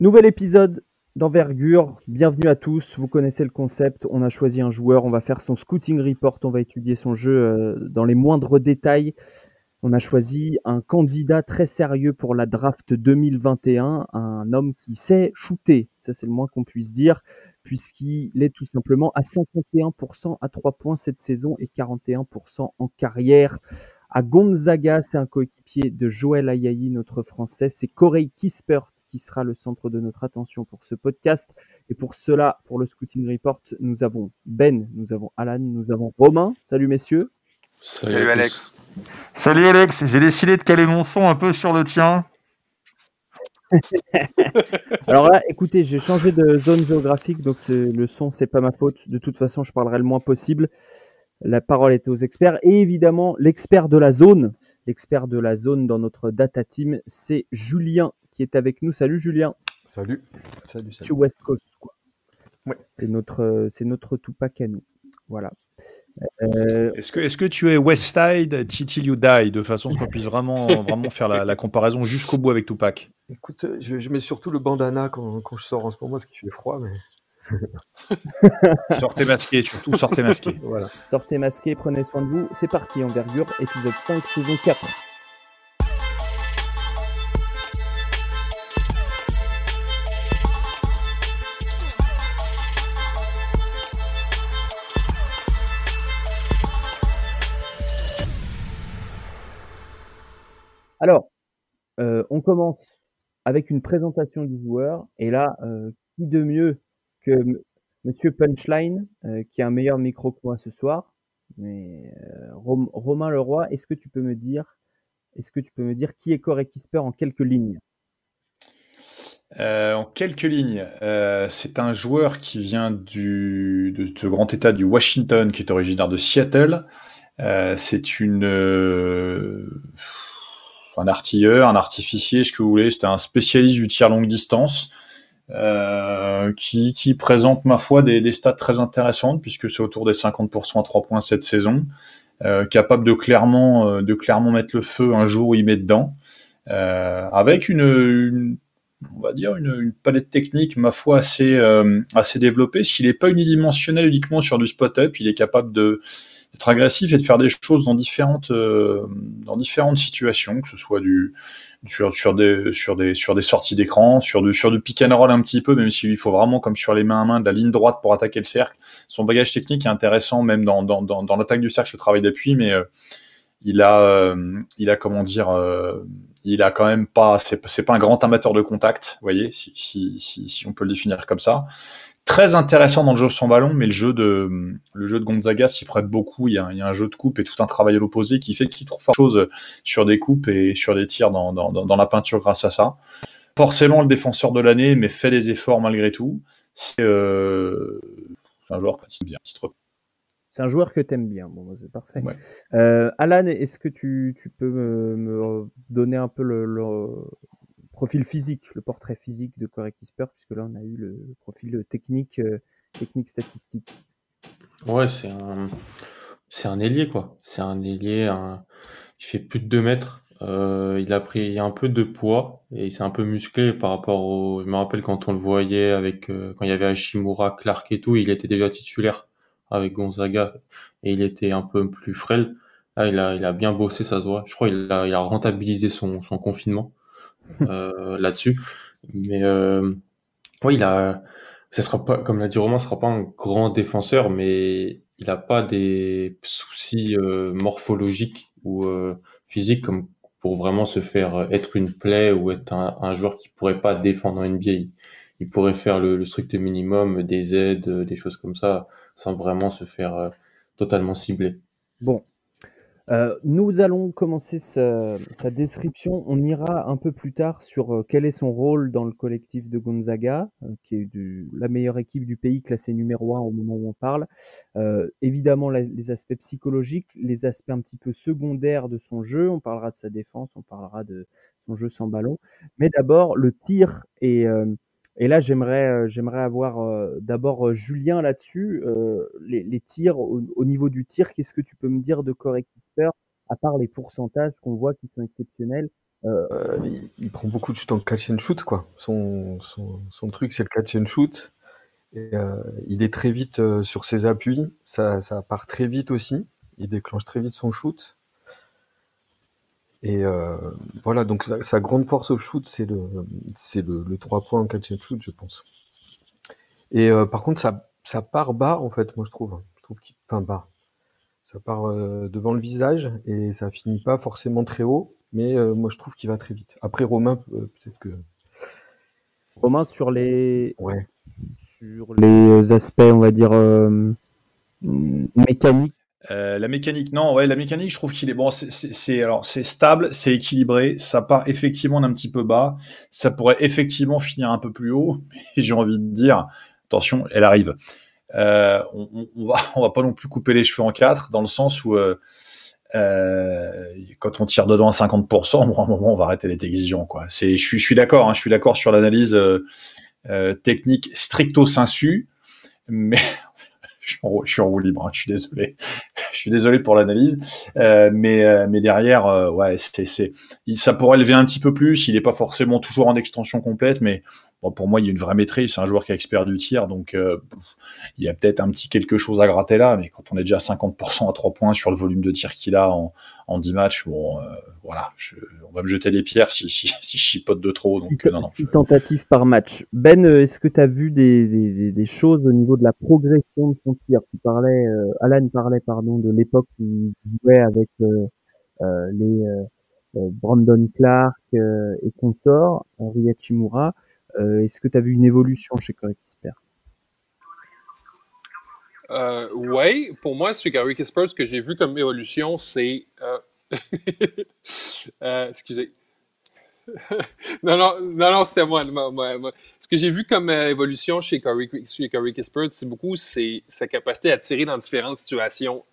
Nouvel épisode d'envergure. Bienvenue à tous. Vous connaissez le concept. On a choisi un joueur. On va faire son scouting report. On va étudier son jeu euh, dans les moindres détails. On a choisi un candidat très sérieux pour la draft 2021, un homme qui sait shooter, ça c'est le moins qu'on puisse dire, puisqu'il est tout simplement à 51% à 3 points cette saison et 41% en carrière. À Gonzaga, c'est un coéquipier de Joël Ayayi, notre français. C'est Corey Kispert qui sera le centre de notre attention pour ce podcast. Et pour cela, pour le Scouting Report, nous avons Ben, nous avons Alan, nous avons Romain. Salut messieurs. Salut, Alex. Salut Alex, j'ai décidé de caler mon son un peu sur le tien. Alors là, écoutez, j'ai changé de zone géographique, donc le son, c'est pas ma faute. De toute façon, je parlerai le moins possible. La parole est aux experts. Et évidemment, l'expert de la zone, l'expert de la zone dans notre data team, c'est Julien qui est avec nous. Salut Julien. Salut. Salut, salut. West Coast, quoi. Ouais. C'est notre, c'est notre Tupac à nous. Voilà. Euh, est-ce que, est que tu es West Side till you die de façon qu'on puisse vraiment, vraiment faire la, comparaison jusqu'au bout avec Tupac? Écoute, je, mets surtout le bandana quand, quand, je sors en ce moment parce qu'il fait froid, mais. sortez masqué, surtout sortez masqué. Voilà. Sortez masqué, prenez soin de vous. C'est parti, envergure, épisode 5, saison 4. Alors, euh, on commence avec une présentation du joueur. Et là, euh, qui de mieux que Monsieur Punchline, euh, qui a un meilleur micro que moi ce soir? Mais Romain Leroy, est-ce que tu peux me dire, est-ce que tu peux me dire qui est Corey Kisper en quelques lignes? En quelques lignes, c'est un joueur qui vient du, de ce grand état du Washington, qui est originaire de Seattle. c'est une un artilleur, un artificier, ce que vous voulez. C'était un spécialiste du tir longue distance euh, qui, présente, ma foi, des, stats très intéressantes puisque c'est autour des 50% à 3 points cette saison. Euh, capable de clairement, euh, de clairement mettre le feu un jour où il met dedans. Avec une, on va dire, une, palette technique, ma foi, assez, assez développée. S'il n'est pas unidimensionnel uniquement sur du spot-up, il est capable de d'être agressif et de faire des choses dans différentes euh, dans différentes situations, que ce soit du sur, sur des sur des sur des sorties d'écran, sur du sur du pick and roll un petit peu, même s'il faut vraiment comme sur les mains à main de la ligne droite pour attaquer le cercle. Son bagage technique est intéressant, même dans dans dans, dans l'attaque du cercle, le travail d'appui, mais euh, il a euh, il a comment dire il a quand même pas c'est c'est pas un grand amateur de contact, vous voyez, si, si, si, si on peut le définir comme ça très intéressant dans le jeu sans ballon, mais le jeu de le jeu de Gonzaga s'y prête beaucoup. Il y, a, un jeu de coupe et tout un travail à l'opposé qui fait qu'il trouve chose sur des coupes et sur des tirs dans, dans, la peinture grâce à ça. Forcément le défenseur de l'année, mais fait des efforts malgré tout. C'est euh, un joueur que tu bien. C'est un joueur que tu aimes bien. Bon, c'est parfait. Euh, Alan, est-ce que tu, tu peux me, donner un peu le, profil physique, le portrait physique de Corey Kisper, puisque là on a eu le profil technique, euh, technique statistique. Ouais, c'est un, c'est un ailier quoi. C'est un ailier, il fait plus de 2 mètres. Euh, il a pris un peu de poids et il s'est un peu musclé par rapport au. Je me rappelle quand on le voyait avec euh, quand il y avait Hashimura, Clark et tout, il était déjà titulaire avec Gonzaga et il était un peu plus frêle. Là, il a, il a bien bossé, ça se voit. Je crois qu'il a, il a rentabilisé son, son confinement. Euh, là-dessus. Mais euh, oui, il a, ça sera pas, comme l'a dit Romain, ce sera pas un grand défenseur, mais il a pas des soucis euh, morphologiques ou physiques comme pour vraiment se faire être une plaie ou être un, joueur qui pourrait pas défendre en NBA. Il, pourrait faire le, le, strict minimum, des aides, des choses comme ça, sans vraiment se faire totalement cibler. Bon, euh, nous allons commencer sa, description. On ira un peu plus tard sur euh, quel est son rôle dans le collectif de Gonzaga, euh, qui est la meilleure équipe du pays, classée numéro un au moment où on parle. évidemment, les aspects psychologiques, les aspects un petit peu secondaires de son jeu. On parlera de sa défense, on parlera de son jeu sans ballon. Mais d'abord, le tir et là, j'aimerais, avoir d'abord Julien là-dessus. Les, tirs, au, niveau du tir, qu'est-ce que tu peux me dire de Kisper, à part les pourcentages qu'on voit qui sont exceptionnels Euh, il, prend beaucoup de shoot en catch and shoot, quoi. Son, son, truc, c'est le catch and shoot. Et, euh, il est très vite euh, sur ses appuis. Ça, ça part très vite aussi. Il déclenche très vite son shoot. Et voilà, donc sa grande force au shoot, c'est le, c'est le, le 3 points en catch and shoot, je pense. Et par contre, ça, ça part bas, en fait, moi je trouve. Je trouve qu'il, enfin bas. Ça part devant le visage et ça finit pas forcément très haut. Mais euh, moi, je trouve qu'il va très vite. Après, Romain, euh, peut-être que. Romain, sur les, ouais. sur les aspects, on va dire, euh, mécaniques. la mécanique, non, ouais, la mécanique, je trouve qu'il est bon. C'est alors c'est stable, c'est équilibré, ça part effectivement d'un petit peu bas, ça pourrait effectivement finir un peu plus haut, mais j'ai envie de dire, attention, elle arrive. On, on, va on va pas non plus couper les cheveux en quatre, dans le sens où euh, quand on tire dedans à 50%, bon, à un moment, on va arrêter d'être exigeant. Quoi. C'est, je suis, je suis d'accord. Hein, je suis d'accord sur l'analyse euh, euh, technique stricto sensu, mais je, suis en, roue libre. Hein, je suis désolé. je suis désolé pour l'analyse, euh, mais euh, mais derrière, ouais, c'est, c'est, ça pourrait lever un petit peu plus. Il n'est pas forcément toujours en extension complète, mais Bon, pour moi, il y a une vraie maîtrise. C'est un joueur qui est expert du tir, donc euh, il y a peut-être un petit quelque chose à gratter là. Mais quand on est déjà à 50% à 3 points sur le volume de tir qu'il a en, en 10 matchs, bon, euh, voilà, je, on va me jeter des pierres si, si, si je chipote de trop. Donc, non, non, tentatives par match. Ben, euh, est-ce que tu as vu des, des, des, choses au niveau de la progression de son tir? Tu parlais, Alan parlait pardon de l'époque où il jouait avec les Brandon Clark et consorts, Henri Hachimura. Euh, est-ce que tu as vu une évolution chez Corey Kisper euh, Oui, pour moi, chez Corey Kisper, ce que j'ai vu comme évolution, c'est. Euh, excusez. non, non, non, non c'était moi, Ce que j'ai vu comme évolution chez Corey, chez Kispert, c'est beaucoup sa capacité à tirer dans différentes situations.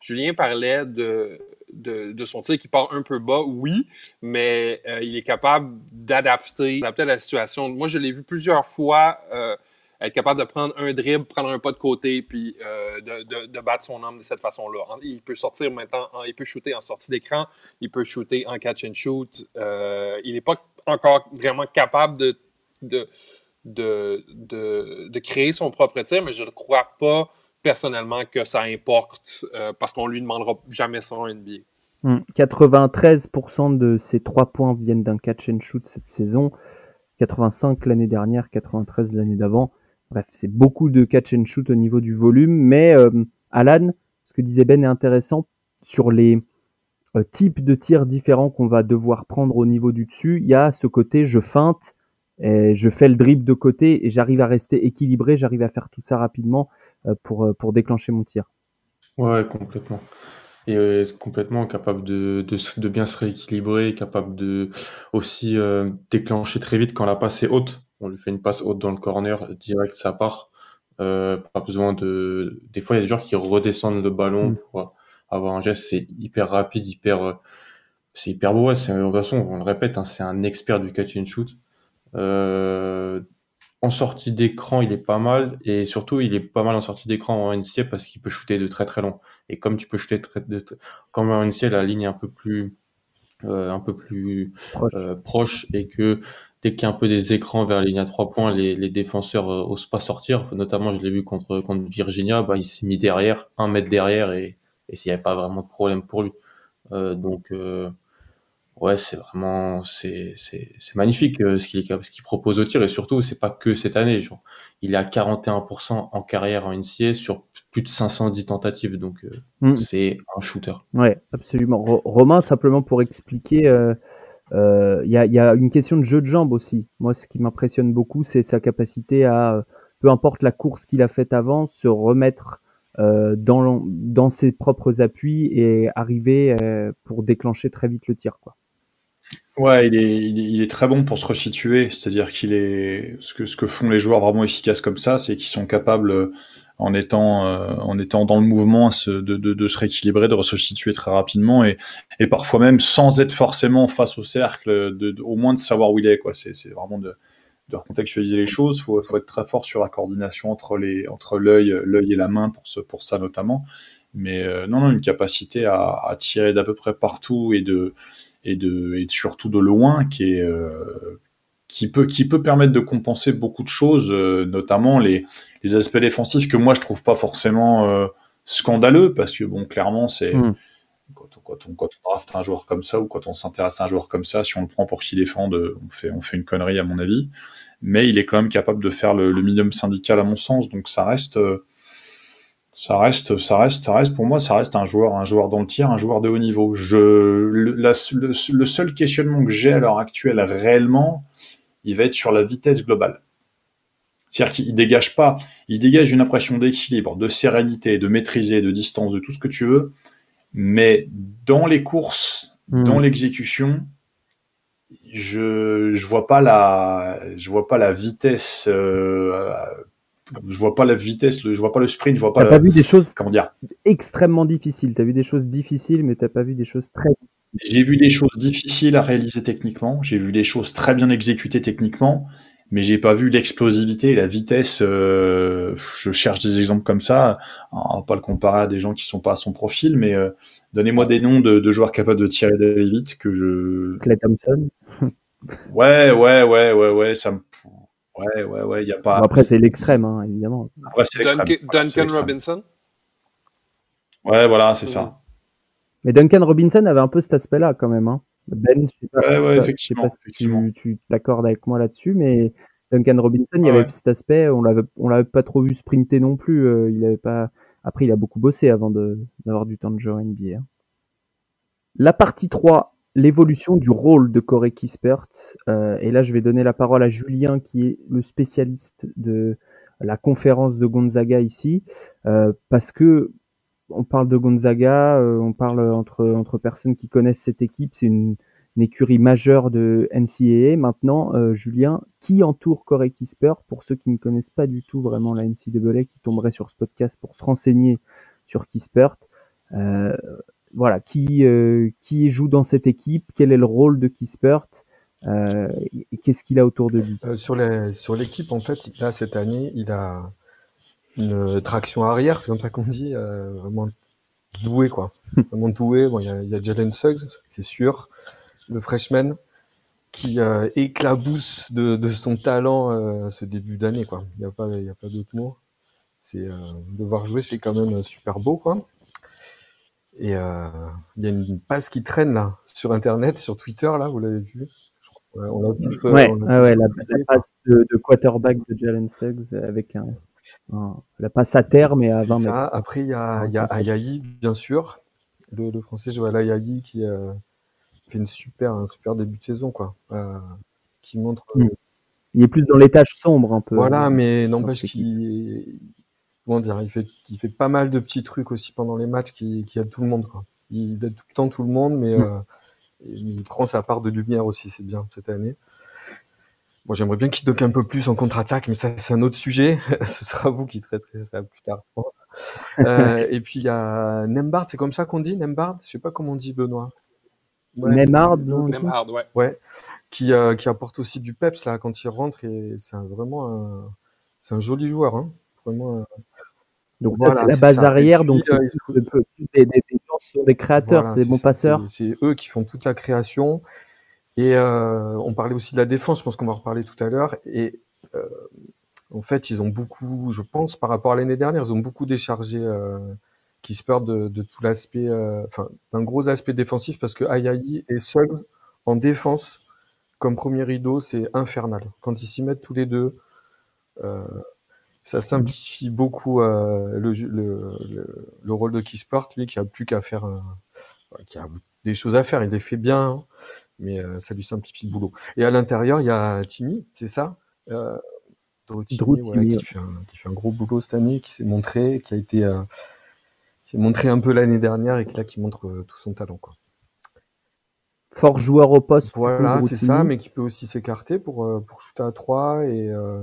Julien parlait de, de, son tir qui part un peu bas, oui, mais euh, il est capable d'adapter, à la situation. Moi, je l'ai vu plusieurs fois euh, être capable de prendre un dribble, prendre un pas de côté, puis euh, de, battre son homme de cette façon-là. Il peut sortir maintenant, il peut shooter en sortie d'écran, il peut shooter en catch and shoot. il n'est pas encore vraiment capable de, de, de, créer son propre tir, mais je ne crois pas personnellement que ça importe euh, parce qu'on lui demandera jamais ça NBA. 93% de ces trois points viennent d'un catch and shoot cette saison, 85 l'année dernière, 93 l'année d'avant. Bref, c'est beaucoup de catch and shoot au niveau du volume, mais euh, Alan, ce que disait Ben est intéressant sur les euh, types de tirs différents qu'on va devoir prendre au niveau du dessus. Il y a ce côté je feinte, et je fais le dribble de côté et j'arrive à rester équilibré, j'arrive à faire tout ça rapidement euh, pour, euh, pour déclencher mon tir. Ouais, complètement. Et euh, complètement capable de, de, de, bien se rééquilibrer, capable de aussi déclencher très vite quand la passe est haute? On lui fait une passe haute dans le corner, direct ça part. pas besoin de. Des fois, il y a des joueurs qui redescendent le ballon mm. pour avoir un geste. C'est hyper rapide, hyper. C'est hyper beau. Ouais, c'est, de toute façon, on le répète, hein, c'est un expert du catch and shoot. Euh, en sortie d'écran, il est pas mal. Et surtout, il est pas mal en sortie d'écran en NCA parce qu'il peut shooter de très très long. Et comme tu peux shooter très, de, comme en NCA, la ligne est un peu plus, euh, un peu plus euh, proche. et que dès qu'il y a un peu des écrans vers la ligne à trois points, les, les défenseurs euh, osent pas sortir. Notamment, je l'ai vu contre, contre Virginia, bah, il s'est mis derrière, un mètre derrière et, et s'il n'y avait pas vraiment de problème pour lui. Donc, ouais, c'est vraiment c'est c'est magnifique euh, ce qu'il ce qu'il propose au tir et surtout c'est pas que cette année. Genre, il est à 41% en carrière en NCA sur plus de 510 tentatives, donc euh, mm. c'est un shooter. Ouais, absolument. Romain, simplement pour expliquer, il euh, y, a, y a une question de jeu de jambes aussi. Moi, ce qui m'impressionne beaucoup, c'est sa capacité à, peu importe la course qu'il a faite avant, se remettre dans, dans ses propres appuis et arriver pour déclencher très vite le tir. Quoi. Ouais, il est, il est, très bon pour se resituer. C'est-à-dire qu'il est ce que ce que font les joueurs vraiment efficaces comme ça, c'est qu'ils sont capables, euh, en étant euh, en étant dans le mouvement, de, de, de, se rééquilibrer, de se resituer très rapidement et, et parfois même sans être forcément face au cercle, de, au moins de savoir où il est. Quoi, c'est vraiment de, de recontextualiser les choses. Faut faut être très fort sur la coordination entre les entre l'œil l'œil et la main pour ce pour ça notamment. Mais euh, non non une capacité à, à tirer d'à peu près partout et de et, de, et surtout de loin qui est euh, qui peut qui peut permettre de compenser beaucoup de choses, euh, notamment les, les aspects défensifs que moi je trouve pas forcément euh, scandaleux parce que bon clairement c'est Mm. quand, on, quand, on, quand on draft un joueur comme ça ou quand on s'intéresse à un joueur comme ça, si on le prend pour qu'il défende, on fait on fait une connerie à mon avis. Mais il est quand même capable de faire le, le minimum syndical à mon sens, donc ça reste ça reste, ça reste, ça reste pour moi, ça reste un joueur, un joueur dans le tir, un joueur de haut niveau. Je, le, la- le, le seul questionnement que j'ai à l'heure actuelle réellement, il va être sur la vitesse globale. C'est-à-dire qu'il dégage pas, il dégage une impression d'équilibre, de sérénité, de maîtriser, de distance, de tout ce que tu veux, mais dans les courses, Mm. dans l'exécution, je je vois pas la je vois pas la vitesse euh, je vois pas la vitesse le- je vois pas le sprint je vois pas, T'as la- pas vu des choses comment dire extrêmement difficiles. T'as vu des choses difficiles, mais t'as pas vu des choses très. j'ai vu des choses difficiles à réaliser techniquement j'ai vu des choses très bien exécutées techniquement mais j'ai pas vu l'explosivité la vitesse euh, je cherche des exemples comme ça on va pas le comparer à des gens qui sont pas à son profil mais euh, donnez-moi des noms de, de joueurs capables de tirer d'aller vite que je Clay Thompson. ouais ouais ouais ouais ouais ça me ouais ouais ouais il y a pas Bon, après, c'est l'extrême, hein, évidemment. après c'est l'extrême Duncan, Duncan. Robinson. Ouais, voilà, c'est ça. Mais Duncan Robinson avait un peu cet aspect-là quand même. Hein. Ben, je sais pas, Ouais, ouais, je sais pas effectivement, si tu t'accordes avec moi là-dessus, mais Duncan Robinson, il y avait ouais. cet aspect, on l'avait, on l'avait pas trop vu sprinter non plus. euh, il avait pas. Après, il a beaucoup bossé avant de d'avoir du temps de jeu en NBA. hein. La partie 3, l'évolution du rôle de Corey Kispert. Euh, et là, je vais donner la parole à Julien, qui est le spécialiste de la conférence de Gonzaga ici, euh, parce que on parle de Gonzaga, euh, on parle entre entre personnes qui connaissent cette équipe, c'est une, écurie majeure de NCAA. Maintenant, euh, Julien, qui entoure Corey Kispert pour ceux qui ne connaissent pas du tout vraiment la NCAA, qui tomberaient sur ce podcast pour se renseigner sur Kispert. Voilà, qui euh, qui joue dans cette équipe, quel est le rôle de Kispert, euh, et qu'est-ce qu'il a autour de lui? Euh, sur l'équipe, en fait, là, cette année, il a une traction arrière, c'est comme ça qu'on dit, euh, vraiment doué, quoi. Vraiment doué. Bon, il y a, il y a Jalen Suggs, c'est sûr, le freshman, qui éclabousse de, de son talent ce début d'année, quoi. Il n'y a pas, il y a pas d'autre mot. C'est de voir jouer, c'est quand même super beau, quoi. Et euh, il y a une passe qui traîne là sur Internet, sur Twitter, là, vous l'avez vu? On tous, euh, Ouais, on l'a ouais, passe de, de quarterback de Jalen Suggs avec un, un- la passe à terre mais à C'est 20 ça. mètres. Après, il y a, il y a. Ayayi, bien sûr. Le, le français Joël Ayayi qui euh, fait une super, un super début de saison, quoi. Euh, qui montre. Mm. Il est plus dans les tâches sombres un peu. Voilà, hein. mais n'empêche qu'il. Comment dire, il fait, il fait pas mal de petits trucs aussi pendant les matchs qui, qui aident tout le monde, quoi. Il aide tout le temps tout le monde, mais Mm. euh, il prend sa part de lumière aussi, c'est bien cette année. Moi, j'aimerais bien qu'il doque un peu plus en contre-attaque, mais ça, c'est un autre sujet. Ce sera vous qui traiterez ça plus tard, je pense. Euh, et puis, il y a Nembard, c'est comme ça qu'on dit, Nembard? Je sais pas comment on dit, Benoît. Ouais, Nembhard, tu- non, Même hard, ouais. Ouais. Qui, euh, qui apporte aussi du peps, là, quand il rentre, et c'est un- vraiment un, c'est un joli joueur, hein. Vraiment, un- Donc Voilà, ça c'est la base ça. Arrière, puis, donc c'est euh, des, des- des gens qui sont des créateurs, Voilà, c'est des bons passeurs. C'est eux qui font toute la création. Et euh, on parlait aussi de la défense, je pense qu'on va en reparler tout à l'heure. Et euh, en fait, ils ont beaucoup, je pense, par rapport à l'année dernière, ils ont beaucoup déchargé euh, Kispert de, de tout l'aspect, enfin, d'un gros aspect défensif parce que Ayayi et Suggs en défense, comme premier rideau, c'est infernal. Quand ils s'y mettent tous les deux, euh, ça simplifie beaucoup euh, le, le, le, le rôle de Kispert, lui qui a plus qu'à faire, euh, qui a des choses à faire, il les fait bien, hein, mais euh, ça lui simplifie le boulot. Et à l'intérieur, il y a Timmy, c'est ça? Euh, Timmy, Drew voilà, Timmy, qui, fait un, qui fait un gros boulot cette année, qui s'est montré, qui a été, euh, qui s'est montré un peu l'année dernière et qui là qui montre euh, tout son talent. Quoi. Fort joueur au poste. Voilà, c'est ça, mais qui peut aussi s'écarter pour, euh, pour shooter à 3 et euh,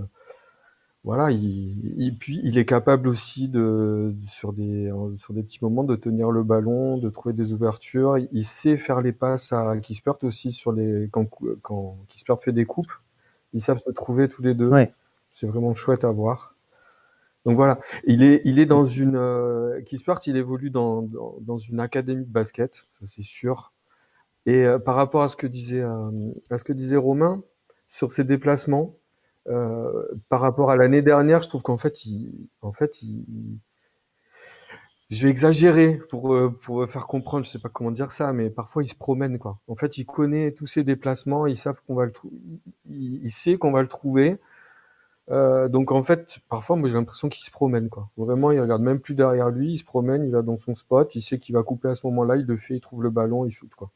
voilà, il, il- puis il est capable aussi de sur des en- sur des petits moments de tenir le ballon, de trouver des ouvertures. Il, il sait faire les passes à Kispert aussi sur les quand quand Kispert fait des coupes, ils savent se trouver tous les deux. Ouais. C'est vraiment chouette à voir. Donc voilà, il est il est dans une euh, Kispert, il évolue dans, dans dans une académie de basket, ça c'est sûr. Et euh, par rapport à ce que disait euh, à ce que disait Romain sur ses déplacements, euh, par rapport à l'année dernière, je trouve qu'en fait, il, en fait, il, je vais exagérer pour euh, pour faire comprendre, je sais pas comment dire ça, mais parfois il se promène quoi. En fait, il connaît tous ses déplacements, savent qu'on va le il, il sait qu'on va le trouver. Euh, donc en fait, parfois moi j'ai l'impression qu'il se promène quoi. Vraiment, il regarde même plus derrière lui, il se promène, il va dans son spot, il sait qu'il va couper à ce moment-là, il le fait, il trouve le ballon, il shoot quoi.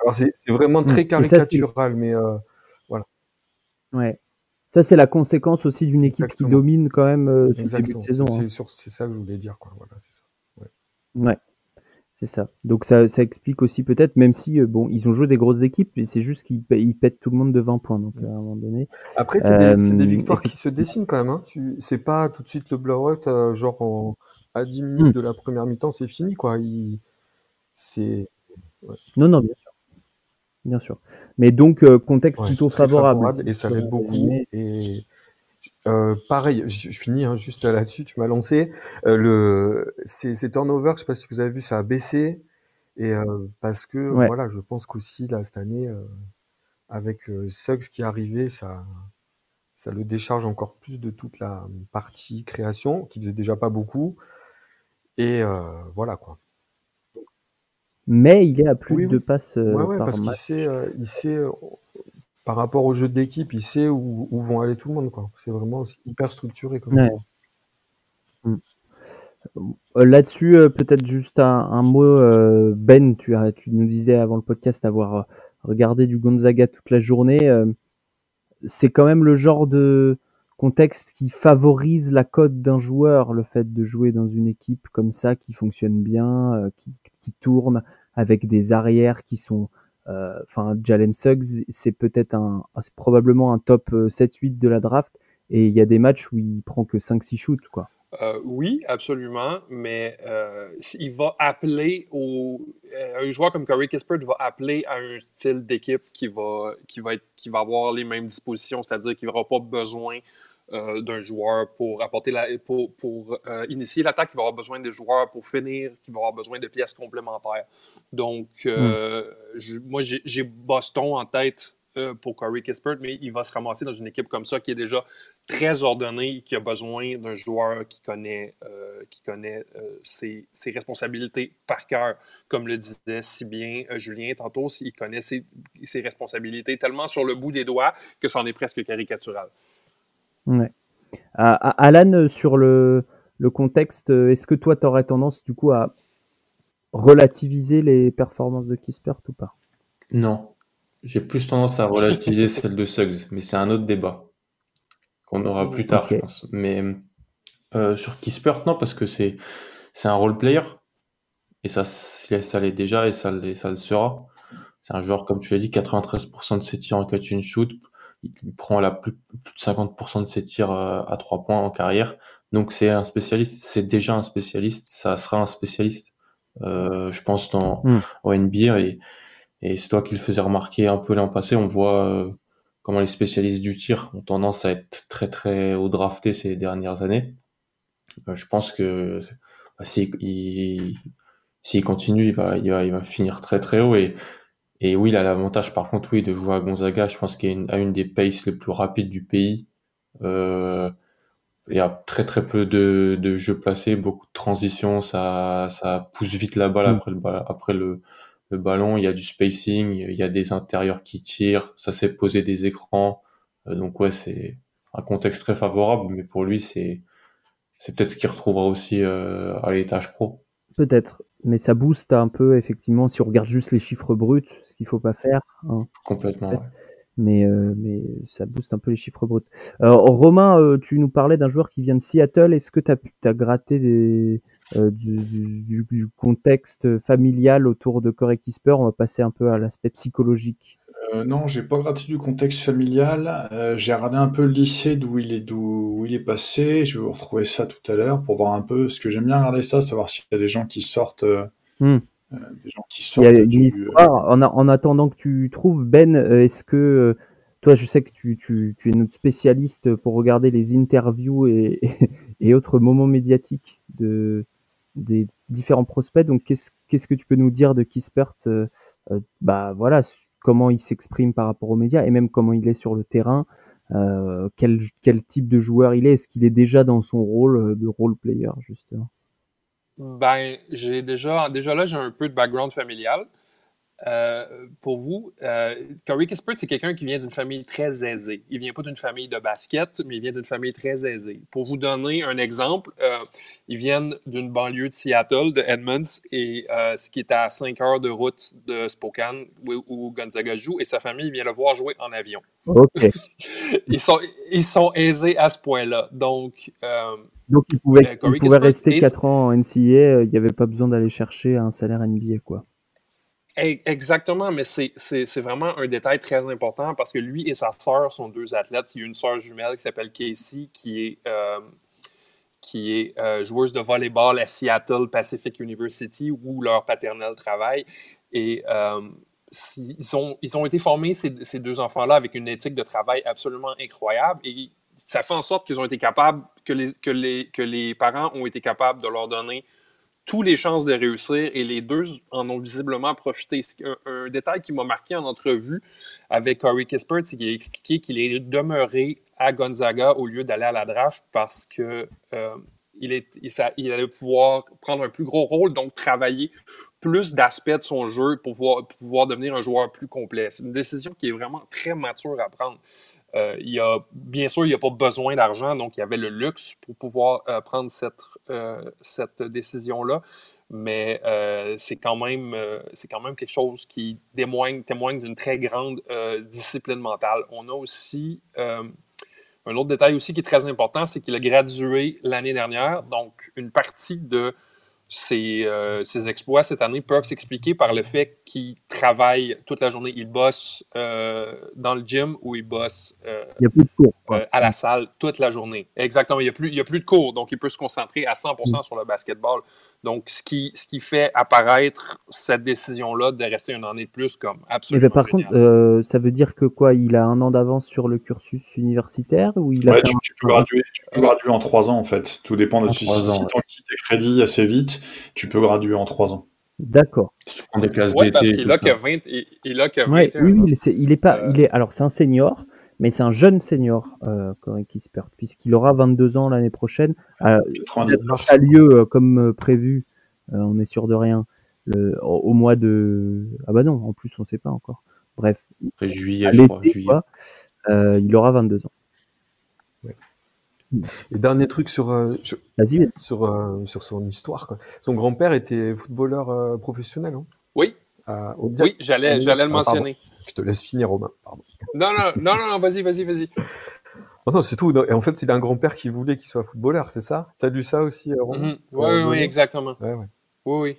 Alors c'est vraiment Mmh. très ça, caricatural, mais euh, voilà. ouais. Ça, c'est la conséquence aussi d'une équipe qui domine quand même euh, sur le début de saison. hein. C'est ça que je voulais dire quoi. Voilà, c'est ça. Ouais, c'est ça. Donc ça, ça explique aussi peut-être, même si euh, bon, ils ont joué des grosses équipes, mais c'est juste qu'ils pètent tout le monde de 20 points. Donc à un moment donné, Après, c'est des, Euh, victoires qui se dessinent quand même. Hein. C'est pas tout de suite le blowout, euh, genre en- à 10 minutes Hmm. de la première mi-temps, c'est fini quoi. Il, c'est ouais, non, non, bien sûr, bien sûr. Mais donc euh, contexte ouais, plutôt favorable. favorable et ça l'aide beaucoup. Et euh, pareil, je, je finis hein, juste là-dessus. Tu m'as lancé euh, le, ces, ces turnovers. Je sais pas si vous avez vu, ça a baissé et euh, parce que Ouais. voilà, je pense qu'aussi là cette année, euh, avec Suggs qui est arrivé, ça ça le décharge encore plus de toute la partie création, qui faisait déjà pas beaucoup. Et euh, voilà quoi. Mais il est à plus Oui, de oui. passes euh, Ouais, ouais, par parce qu'il sait, euh, il sait, euh, par rapport au jeu d'équipe, il sait où, où vont aller tout le monde, quoi. C'est vraiment hyper structuré comme Ouais. Euh, Là-dessus, peut-être juste un, un mot, Ben, tu, nous disais avant le podcast avoir regardé du Gonzaga toute la journée. c'est quand même le genre de contexte qui favorise la cote d'un joueur, le fait de jouer dans une équipe comme ça qui fonctionne bien, euh, qui, qui tourne avec des arrières qui sont, euh, enfin, Jalen Suggs, c'est peut-être un, c'est probablement un top euh, 7-8 de la draft, et il y a des matchs où il prend que 5-6 shoots, quoi. Euh, oui, absolument, mais euh, il va appeler au euh, un joueur comme Corey Kispert va appeler à un style d'équipe qui va qui va être qui va avoir les mêmes dispositions, c'est-à-dire qu'il n'aura pas besoin euh, d'un joueur pour apporter la pour, pour euh, initier l'attaque, il va avoir besoin de joueurs pour finir, qui va avoir besoin de pièces complémentaires. Donc euh, je- moi j'ai Boston en tête pour Corey Kispert, mais il va se ramasser dans une équipe comme ça qui est déjà très ordonné, qui a besoin d'un joueur qui connaît, qui connaît ses, ses responsabilités par cœur. Comme le disait si bien Julien tantôt, il connaît ses, ses responsabilités tellement sur le bout des doigts que c'en est presque caricatural. Ouais. À- à- Alan, euh, sur le, le contexte, euh, est-ce que toi, tu aurais tendance du coup à relativiser les performances de Kispert ou pas? Non. J'ai plus tendance à relativiser celle de Suggs, mais c'est un autre débat qu'on aura plus tard, je pense. Mais euh, sur Kispert, non, parce que c'est un role player et ça, ça l'est déjà et ça, ça le sera. C'est un joueur, comme tu l'as dit, 93% de ses tirs en catch and shoot. Il il prend la plus, plus de 50% de ses tirs euh, à 3 points en carrière. Donc c'est un spécialiste, c'est déjà un spécialiste, ça sera un spécialiste, euh, je pense, dans, Hmm. au NBA. Et, et c'est toi qui le faisais remarquer un peu l'an passé. On voit euh, comment les spécialistes du tir ont tendance à être très très haut draftés ces dernières années. Euh, je pense que bah, s'il il, s'il continue, il va, il, va, il va finir très très haut. Et, et oui, il a l'avantage par contre oui, de jouer à Gonzaga. Je pense qu'il a une, a une des paces les plus rapides du pays. Euh, il y a très très peu de, de jeux placés, beaucoup de transitions, ça, ça pousse vite la balle Mm. après le, ba- après le, le ballon, il y a du spacing, il y a des intérieurs qui tirent, ça sait poser des écrans. Euh, donc ouais, c'est un contexte très favorable, mais pour lui, c'est c'est peut-être ce qu'il retrouvera aussi euh, à l'étage pro. Peut-être, mais ça booste un peu, effectivement, si on regarde juste les chiffres bruts, ce qu'il faut pas faire. hein. Complètement, ouais. mais, euh, mais ça booste un peu les chiffres bruts. Alors, Romain, euh, tu nous parlais d'un joueur qui vient de Seattle. Est-ce que tu as, gratté des, euh, du, du, du, contexte familial autour de Corey Kisper On va passer un peu à l'aspect psychologique. Euh, non, j'ai pas gratté du contexte familial. Euh, j'ai regardé un peu le lycée d'où il est, d'où il est passé. Je vais vous retrouver ça tout à l'heure pour voir un peu. Ce que j'aime bien regarder ça, savoir s'il y a des gens qui sortent. Euh, hmm. euh, des gens qui Il sortent. y a une du, histoire. En, en, attendant que tu trouves, Ben, est-ce que toi, je sais que tu, tu, tu, es notre spécialiste pour regarder les interviews et, et, et autres moments médiatiques de, des différents prospects. Donc, qu'est-ce, qu'est-ce que tu peux nous dire de Kispert bah voilà, comment il s'exprime par rapport aux médias et même comment il est sur le terrain. quel, quel type de joueur il est Est-ce qu'il est déjà dans son rôle de role player justement? Ben, j'ai déjà, déjà là, j'ai un peu de background familial. Euh, pour vous, euh, Corey Kispert, c'est quelqu'un qui vient d'une famille très aisée. Il vient pas d'une famille de basket, mais il vient d'une famille très aisée. Pour vous donner un exemple, euh, ils viennent d'une banlieue de Seattle, de Edmonds, et euh, ce qui est à 5 heures de route de Spokane, où, Gonzaga joue, et sa famille vient le voir jouer en avion. OK. ils, sont, ils sont aisés à ce point-là. Donc, donc il pouvait, il pouvait rester 4 ans en NCAA, il n'y avait pas besoin d'aller chercher un salaire NBA, quoi. Exactement, mais c'est vraiment un détail très important parce que lui et sa sœur sont deux athlètes. Il y a une sœur jumelle qui s'appelle Casey qui est, euh, qui est euh, joueuse de volleyball à Seattle Pacific University où leur paternel travaille. Et euh, ils, ont, ils ont été formés, ces, ces deux enfants-là, avec une éthique de travail absolument incroyable. Et ça fait en sorte qu'ils ont été capables, que les, que, les, que les parents ont été capables de leur donner tous les chances de réussir et les deux en ont visiblement profité. Un, détail qui m'a marqué en entrevue avec Corey Kispert, c'est qu'il a expliqué qu'il est demeuré à Gonzaga au lieu d'aller à la draft parce que euh, il, est, allait pouvoir prendre un plus gros rôle, donc travailler plus d'aspects de son jeu pour pouvoir devenir un joueur plus complet. C'est une décision qui est vraiment très mature à prendre. Euh, il a, bien sûr, il n'y a pas besoin d'argent, donc il y avait le luxe pour pouvoir euh, prendre cette, euh, cette décision-là. Mais c'est quand, même, quand même quelque chose qui témoigne, témoigne d'une très grande discipline mentale. On a aussi un autre détail aussi qui est très important, c'est qu'il a gradué l'année dernière. Donc, une partie de euh, ses, exploits cette année peuvent s'expliquer par le fait qu'il travaille toute la journée. Il bosse euh, dans le gym ou il bosse euh, à la salle toute la journée. Exactement. Il n'y a, plus, a plus de cours, donc il peut se concentrer à 100% mm. sur le basketball. Donc, ce qui, ce qui fait apparaître cette décision-là de rester une année de plus comme absolument. par contre, ça veut dire que quoi Il a un an d'avance sur le cursus universitaire ou il a tu, peux graduer, en trois ans en fait. Tout dépend de si, tu si tes crédits assez vite tu peux graduer en trois ans. D'accord. tu prends des classes d'été. Parce qu'il a que 20, il, a que 20 ouais, Oui, il est, il est pas, euh. il est, alors c'est un senior, mais c'est un jeune senior, euh, Corey Kispert, puisqu'il aura 22 ans l'année prochaine. Euh, ça a lieu euh, comme euh, prévu, on est sûr de rien, le, au, mois de. Ah bah non, en plus on sait pas encore. Bref. juillet, je crois. Juillet. il aura 22 ans. Et dernier truc sur, euh, sur, euh, sur, son histoire. Quoi. Son grand-père était footballeur euh, professionnel. Hein? Oui. Oui, j'allais, j'allais le ah, mentionner. Je te laisse finir, Romain. Pardon. Non, non, non, non, vas-y, vas-y, vas-y. Oh non, c'est tout. Et en fait, il a un grand-père qui voulait qu'il soit footballeur, c'est ça? Tu as lu ça aussi, Romain? Mm-hmm. Oui, oui, exactement. Ouais, ouais. Oui, oui.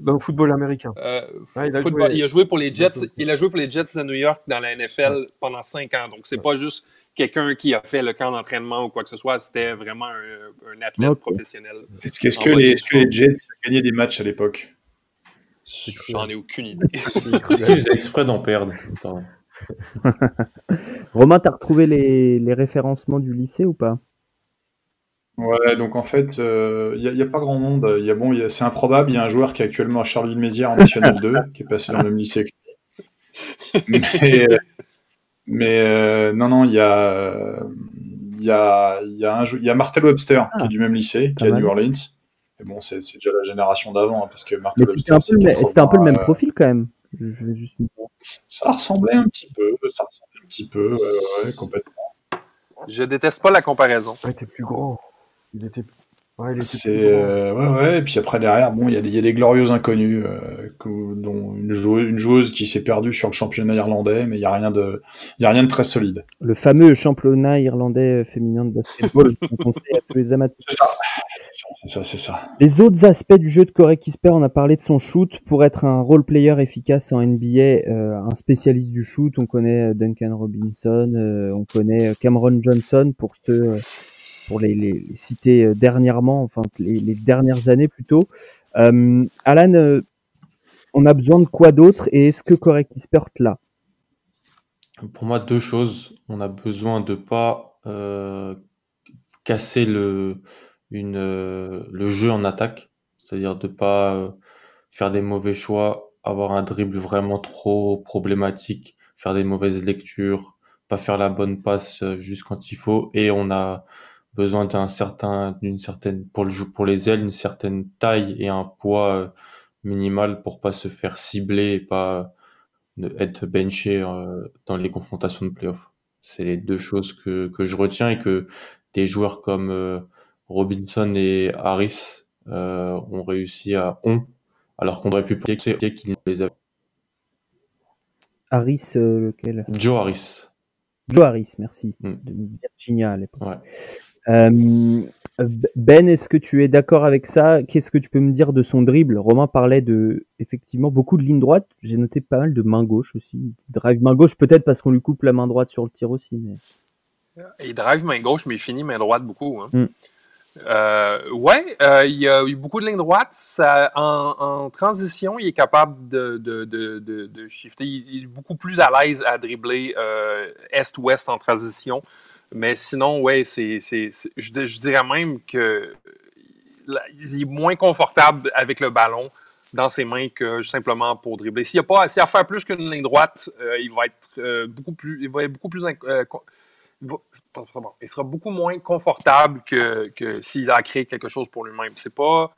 Dans le football américain. il, a joué... il, a joué... pour les Jets. Il a joué pour les Jets de New York dans la NFL pendant cinq ans. Donc, c'est pas juste quelqu'un qui a fait le camp d'entraînement ou quoi que ce soit. C'était vraiment un, athlète professionnel. Est-ce que, les, Jets ont gagné des matchs à l'époque? J'en ai aucune idée. Est-ce qu'ils faisaient exprès d'en perdre Romain, tu as retrouvé les, référencements du lycée ou pas? Ouais, donc en fait, il euh, n'y a, pas grand monde. Y a, bon, c'est improbable, il y a un joueur qui est actuellement à Charleville-Mézières en National 2, qui est passé dans le même lycée que lui. Mais, euh, mais euh, non, non, il y a, il y a, il y a, un, il y a Martel Webster qui est ah. du même lycée, qui est à New Orleans. Mais bon, c'est déjà la génération d'avant, hein, parce que Webster. C'était un, peu le même profil quand même. Ça ressemblait un petit peu, ça ressemblait un petit peu, ouais, complètement. Je déteste pas la comparaison. Il était plus grand. Il était Ouais, c'est euh, ouais, ouais. Et puis après derrière, bon, il y, a des, y a des glorieux inconnus, euh, dont une joueuse, une joueuse qui s'est perdue sur le championnat irlandais, mais il y a rien de, il y a rien de très solide. Le fameux championnat irlandais féminin de basketball qu'on conseille à tous les amateurs. C'est ça. C'est ça, c'est ça. Les autres aspects du jeu de Corey Kisper, on a parlé de son shoot. Pour être un role player efficace en NBA, euh, un spécialiste du shoot, on connaît Duncan Robinson, euh, on connaît Cameron Johnson pour ceux pour les, les, citer euh, dernièrement, enfin les, dernières années plutôt. Euh, Alan, euh, on a besoin de quoi d'autre et est-ce que Correct Expert là Pour moi, deux choses. On a besoin de pas casser le, une, le jeu en attaque, c'est-à-dire de pas faire des mauvais choix avoir un dribble vraiment trop problématique, faire des mauvaises lectures, pas faire la bonne passe euh, juste quand il faut. Et on a besoin d'un certain, d'une certaine, pour le pour les ailes, une certaine taille et un poids euh, minimal pour pas se faire cibler et pas être benché dans les confrontations de playoff. C'est les deux choses que, que je retiens et que des joueurs comme Robinson et Harris ont réussi à ont alors qu'on aurait pu penser qu'ils les avaient. Harris, euh, lequel? Joe Harris. Joe Harris, merci. Mm. De Virginia à l'époque. Euh, ben, est-ce que tu es d'accord avec ça? Qu'est-ce que tu peux me dire de son dribble? Romain parlait de effectivement beaucoup de lignes droites. J'ai noté pas mal de main gauche aussi. drive main gauche, peut-être parce qu'on lui coupe la main droite sur le tir aussi. Mais... Il drive main gauche, mais il finit main droite beaucoup. Hein. Mm. Euh, ouais, euh, il y a eu beaucoup de lignes droites. En, transition, il est capable de, shifter. Il est beaucoup plus à l'aise à dribbler euh, est-ouest en transition. Mais sinon, ouais, c'est, je, dirais même que il est moins confortable avec le ballon dans ses mains que simplement pour dribbler. S'il n'y a pas à faire plus qu'une ligne droite, euh, il va être beaucoup plus, il va être beaucoup plus il sera beaucoup moins confortable que, que s'il a créé quelque chose pour lui-même. C'est pas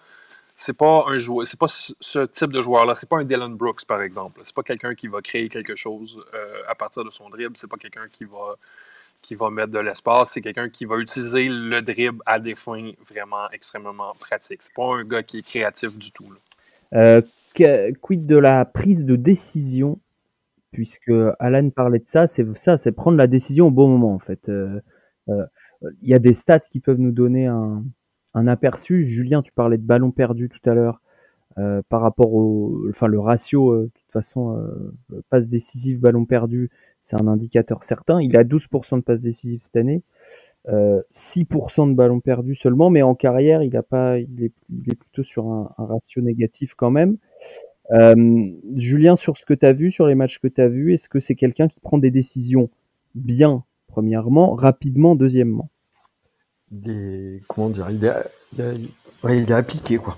c'est pas un joueur, c'est pas ce type de joueur-là. C'est pas un Dylan Brooks, par exemple. C'est pas quelqu'un qui va créer quelque chose euh, à partir de son dribble. C'est pas quelqu'un qui va, qui va mettre de l'espace. C'est quelqu'un qui va utiliser le dribble à des fins vraiment extrêmement pratiques. C'est pas un gars qui est créatif du tout. Euh, quid de la prise de décision puisque Alan parlait de ça, c'est ça, c'est prendre la décision au bon moment en fait. Euh, euh, il y a des stats qui peuvent nous donner un, aperçu. Julien, tu parlais de ballon perdu tout à l'heure. Euh, par rapport au, enfin le ratio, de toute façon, passe décisive, ballon perdu, c'est un indicateur certain. Il a 12% de passes décisives cette année, 6% de ballons perdus seulement, mais en carrière, il a pas, il est, plutôt sur un, ratio négatif quand même. Euh, Julien, sur ce que tu as vu, sur les matchs que tu as vus, est-ce que c'est quelqu'un qui prend des décisions bien, premièrement, rapidement, deuxièmement? Des, Comment dire il est, il, appliqué, quoi.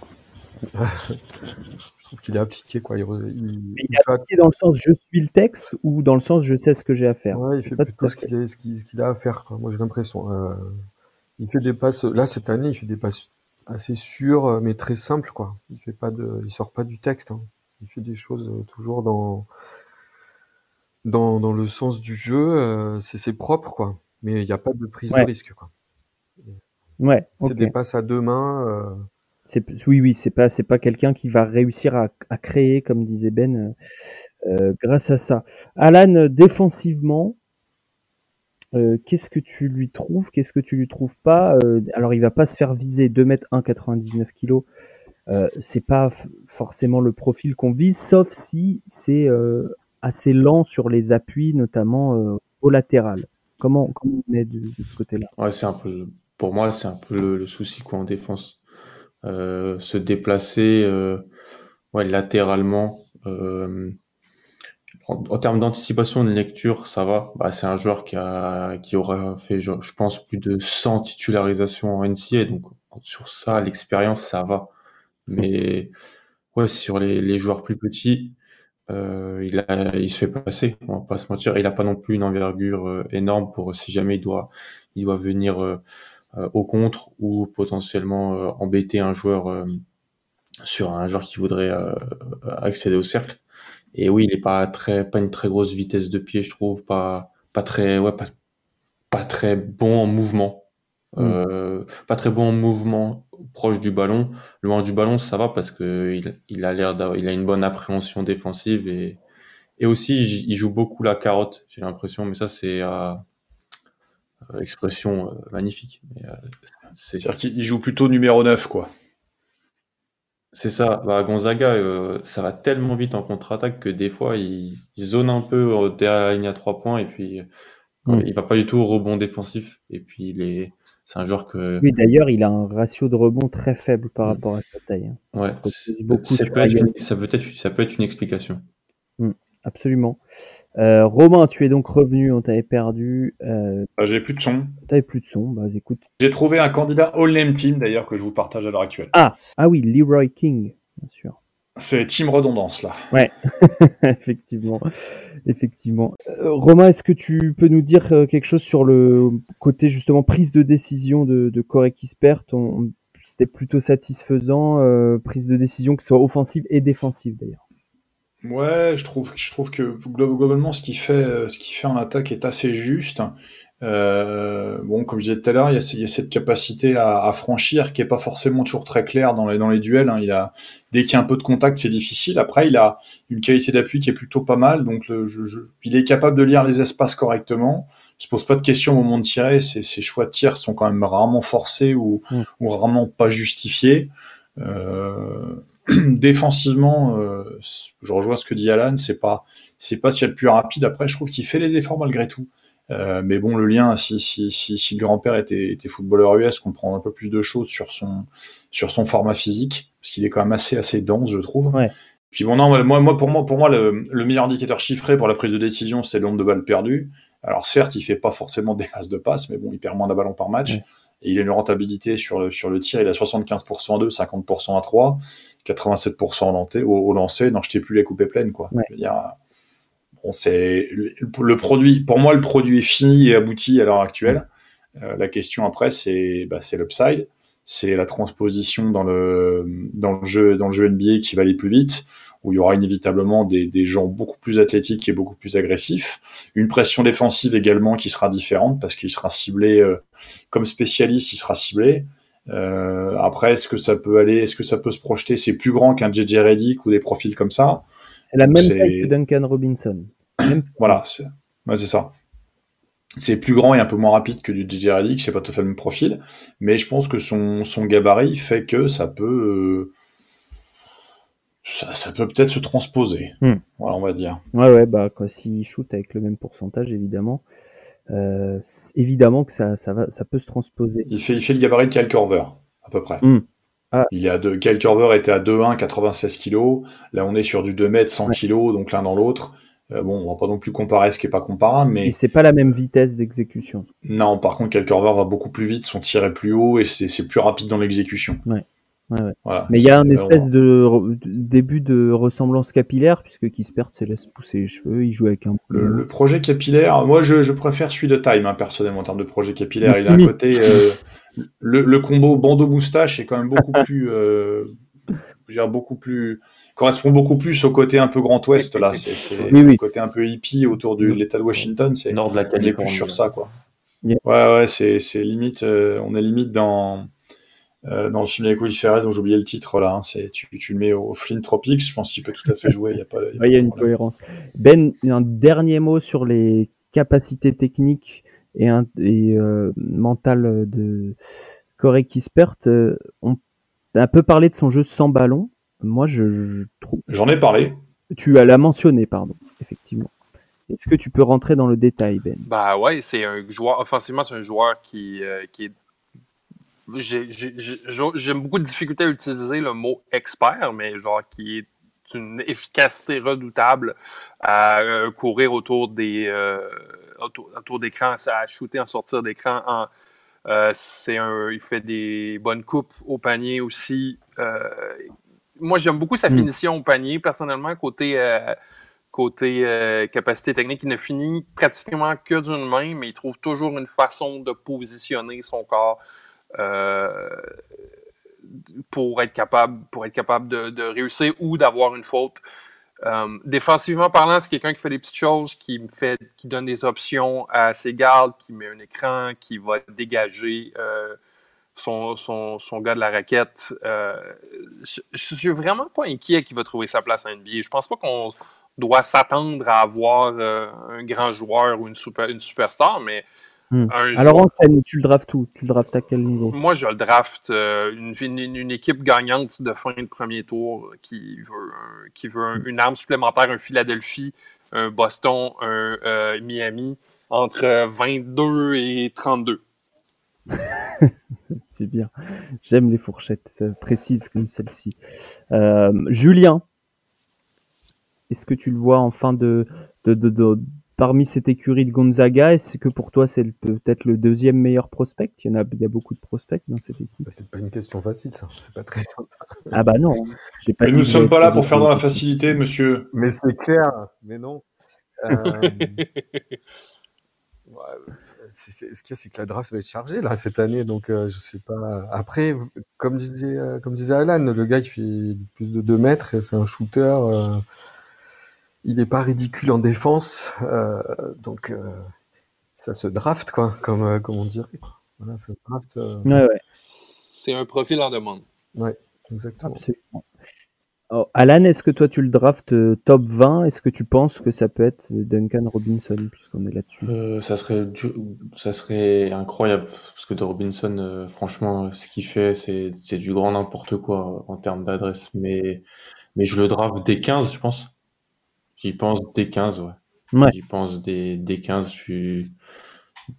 je trouve qu'il est appliqué, quoi. Il, il, est appliqué dans le sens je suis le texte ou dans le sens je sais ce que j'ai à faire Ouais, il fait plutôt ce qu'il, a, a à faire, quoi. Moi, j'ai l'impression. Euh, il fait des passes, là, cette année, il fait des passes assez sûres, mais très simples, quoi. Il fait pas de, il sort pas du texte. Hein il fait des choses euh, toujours dans, dans, dans le sens du jeu. Euh, c'est propre, quoi. Mais il n'y a pas de prise de risque, quoi. Ouais. C'est des passes à deux mains. Euh. Oui, oui, c'est pas, c'est pas quelqu'un qui va réussir à, à, créer, comme disait Ben, grâce à ça. Alan, défensivement, qu'est-ce que tu lui trouves? Qu'est-ce que tu lui trouves pas? Alors, il va pas se faire viser 2 mètres 1, 99 kilos euh, c'est pas forcément le profil qu'on vise, sauf si c'est euh, assez lent sur les appuis, notamment euh, au latéral. Comment, comment on est de, ce côté-là? Ouais, c'est un peu, Pour moi, c'est un peu le, souci quoi, en défense. se déplacer ouais, latéralement. En, termes d'anticipation de lecture, ça va. Bah, c'est un joueur qui, a, qui aura fait, je, je pense, plus de 100 titularisations en NCA. Donc, sur ça, l'expérience, ça va. Mais ouais, sur les, les joueurs plus petits, euh, il, a, il se fait passer, on va pas se mentir. Il a pas non plus une envergure euh, énorme pour si jamais il doit, il doit venir euh, au contre ou potentiellement embêter un joueur sur un joueur qui voudrait accéder au cercle. Et oui, il est pas très, pas une très grosse vitesse de pied, je trouve, pas, pas très, ouais, pas, pas très bon en mouvement. Mmh. pas très bon en mouvement proche du ballon. Loin du ballon, ça va parce que il, il a l'air il a une bonne appréhension défensive et, et aussi il joue beaucoup la carotte, j'ai l'impression, mais ça c'est euh, expression euh, magnifique. Euh, C'est-à-dire qu'il joue plutôt numéro 9, quoi. C'est ça. Bah, Gonzaga, euh, ça va tellement vite en contre-attaque que des fois, il, zone un peu derrière la ligne à trois points et puis mmh. il va pas du tout au rebond défensif. Et puis, il est, c'est un joueur que. Oui, d'ailleurs, il a un ratio de rebond très faible par mm. rapport à sa taille. Hein. Ouais. Ça peut, être une, ça, peut être, ça peut être une explication. Mm, absolument. Euh, Romain, tu es donc revenu, on t'avait perdu. Euh... Ah, j'ai plus de son. T'avais plus de son, bah écoute. J'ai trouvé un candidat All-Name Team d'ailleurs que je vous partage à l'heure actuelle. Ah, ah oui, Leroy King, bien sûr. C'est team redondance là. Ouais, effectivement, effectivement. Euh, Romain, est-ce que tu peux nous dire euh, quelque chose sur le côté justement prise de décision de, de Corey Kispert? C'était plutôt satisfaisant, euh, prise de décision que ce soit offensive et défensive d'ailleurs. Ouais, je trouve, je trouve que globalement ce qu'il fait, ce qu'il fait en attaque est assez juste. Euh, bon, comme je disais tout à l'heure, il, il, y a cette capacité à, à, franchir qui est pas forcément toujours très claire dans les, dans les duels. Hein. Il a, dès qu'il y a un peu de contact, c'est difficile. Après, il a une qualité d'appui qui est plutôt pas mal. Donc, le, je, je, il est capable de lire les espaces correctement. Il se pose pas de questions au moment de tirer. Ses, ses choix de tir sont quand même rarement forcés ou, mmh. ou rarement pas justifiés. Euh, défensivement, euh, je rejoins ce que dit Alan. C'est pas, c'est pas ce qu'il y a de plus rapide. Après, je trouve qu'il fait les efforts malgré tout. Euh, mais bon, le lien, si, si, si, si le grand-père était, était, footballeur US, qu'on prend un peu plus de choses sur son, sur son format physique, parce qu'il est quand même assez, assez dense, je trouve. Ouais. Puis bon, non, moi, moi, pour moi, pour moi le, le meilleur indicateur chiffré pour la prise de décision, c'est le nombre de balles perdues. Alors certes, il fait pas forcément des masses de passes, mais bon, il perd moins de ballons par match. Ouais. Et il a une rentabilité sur le, sur le tir, il a 75% à 2, 50% à 3, 87% au, au, lancer. Non, je t'ai plus les coupées pleines, quoi. Ouais. Je veux dire, Bon, c'est le produit. Pour moi, le produit est fini et abouti à l'heure actuelle. Euh, la question après, c'est bah, l'upside, c'est la transposition dans le dans le jeu dans le jeu NBA qui va aller plus vite, où il y aura inévitablement des, des gens beaucoup plus athlétiques et beaucoup plus agressifs. Une pression défensive également qui sera différente parce qu'il sera ciblé euh, comme spécialiste, il sera ciblé. Euh, après, est-ce que ça peut aller, est-ce que ça peut se projeter? C'est plus grand qu'un JJ Redick ou des profils comme ça. C'est la même taille que Duncan Robinson. Même... voilà, c'est ouais, ça. C'est plus grand et un peu moins rapide que du DJ Redick, c'est pas tout à fait le même profil, mais je pense que son, son gabarit fait que ça peut euh, ça, ça, peut peut-être se transposer. Hmm. Voilà, on va dire. Ouais, ouais, bah quoi, s'il shoot avec le même pourcentage, évidemment, euh, évidemment que ça, ça va, ça peut se transposer. Il fait, il fait le gabarit de Kyle Korver, à peu près. Hmm. Ah. Il y a de, Kyle était à 2,1, 96 kg. Là, on est sur du 2 mètres, 100 Ouais. kg, donc l'un dans l'autre. Euh, bon, on va pas non plus comparer ce qui est pas comparable, mais c'est pas la même vitesse d'exécution. non, par contre, Kyle va beaucoup plus vite, son tir est plus haut et c'est plus rapide dans l'exécution. Ouais. Ouais, ouais. Voilà. Mais il y a un espèce de, début de ressemblance capillaire, puisque Kispert se laisse pousser les cheveux, il joue avec un Le, le projet capillaire, moi je, je préfère celui de Time, hein, personnellement, en termes de projet capillaire. Il a un côté. euh, le, le combo bandeau-moustache est quand même beaucoup plus. Euh, je veux dire, beaucoup plus. correspond beaucoup plus au côté un peu Grand Ouest, là. C'est c'est Oui, oui. le côté un peu hippie autour de l'État de Washington. C'est Nord de la on est plus Californie. sur ça, quoi. Yeah. Ouais, ouais, c'est c'est limite. euh, on est limite dans. euh, dans le film avec Will Ferrell, dont j'ai oublié le titre là, hein, c'est tu, tu le mets au Flint Tropics, je pense qu'il peut tout à fait jouer, il y a pas, y a Ouais, y une problème. cohérence. Ben, un dernier mot sur les capacités techniques et, un, et euh, mentales de Corey Kispert. Euh, on a un peu parlé de son jeu sans ballon. Moi, je, je trouve. J'en ai parlé. Tu l'as mentionné, pardon, effectivement. Est-ce que tu peux rentrer dans le détail, Ben? Bah ouais, c'est un joueur, offensivement, c'est un joueur qui, euh, qui est. j'ai- j'ai- j'ai- J'aime beaucoup de difficulté à utiliser le mot expert, mais genre qui est d'une efficacité redoutable à euh, courir autour des euh, autour, autour d'écran, à shooter en sortir d'écran. En, euh, c'est un, il fait des bonnes coupes au panier aussi. Euh, moi, j'aime beaucoup sa Mm. finition au panier, personnellement, côté, euh, côté capacité technique. Il ne finit pratiquement que d'une main, mais il trouve toujours une façon de positionner son corps pour être capable, pour être capable de, de réussir ou d'avoir une faute. Euh, défensivement parlant, c'est quelqu'un qui fait des petites choses, qui fait, qui donne des options à ses gardes, qui met un écran, qui va dégager euh, son, son, gars de la raquette. Euh, je, suis vraiment pas inquiet qu'il va trouver sa place en NBA. Je pense pas qu'on doit s'attendre à avoir un grand joueur ou une, super, une superstar, mais Hmm. Alors, enchaîne, tu le draftes où? Tu le draftes à quel niveau? Moi, je le draft euh, une, une, une équipe gagnante de fin de premier tour qui veut, un- qui veut un- une arme supplémentaire, un Philadelphie, un Boston, un euh, Miami, entre 22 et 32. C'est bien. J'aime les fourchettes euh, précises comme celle-ci. Euh, Julien, est-ce que tu le vois en fin de, de, de, de, parmi cette écurie de Gonzaga, est-ce que pour toi c'est peut-être le deuxième meilleur prospect? Il y, en a, il y a beaucoup de prospects dans cette équipe. Bah, c'est pas une question facile, ça. C'est pas très simple. Ah bah non. Pas nous ne sommes pas là pour faire dans la facilité, monsieur. Mais c'est clair. Mais non. Euh... ce qu'il y a, c'est que la draft va être chargée là cette année, donc euh, je sais pas. Après, comme disait, euh, comme disait Alan, le gars il fait plus de 2 mètres, c'est un shooter. Euh, il n'est pas ridicule en défense, donc ça se draft quoi, comme comme on dirait. Voilà, ça draft. Ouais, ouais. C'est un profil en demande. Ouais, exactement. Absolument. Oh, Alan, est-ce que toi tu le drafts euh, top 20 Est-ce que tu penses que ça peut être Duncan Robinson puisqu'on est là-dessus? Euh, ça, serait ça serait incroyable parce que de Robinson, euh, franchement, ce qu'il fait, c'est, c'est du grand n'importe quoi en termes d'adresse. Mais, mais je le draft dès 15, je pense. J'y pense dès 15, ouais. J'y pense dès, dès 15. Je suis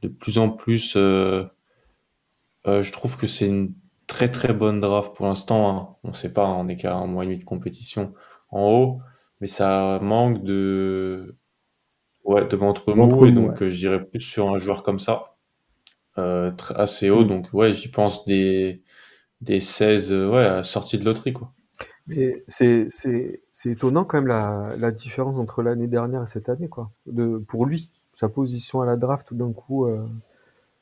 de plus en plus. je trouve que c'est une très très bonne draft pour l'instant. Hein. On ne sait pas, on est qu'à un mois et demi de compétition en haut, mais ça manque de ouais de ventre mou et donc euh, j'irais plus sur un joueur comme ça, euh, assez haut. Mm. Donc ouais, j'y pense des des 16 euh, ouais à sortie de loterie quoi. Mais c'est étonnant quand même la, la différence entre l'année dernière et cette année quoi. De pour lui, sa position à la draft tout d'un coup.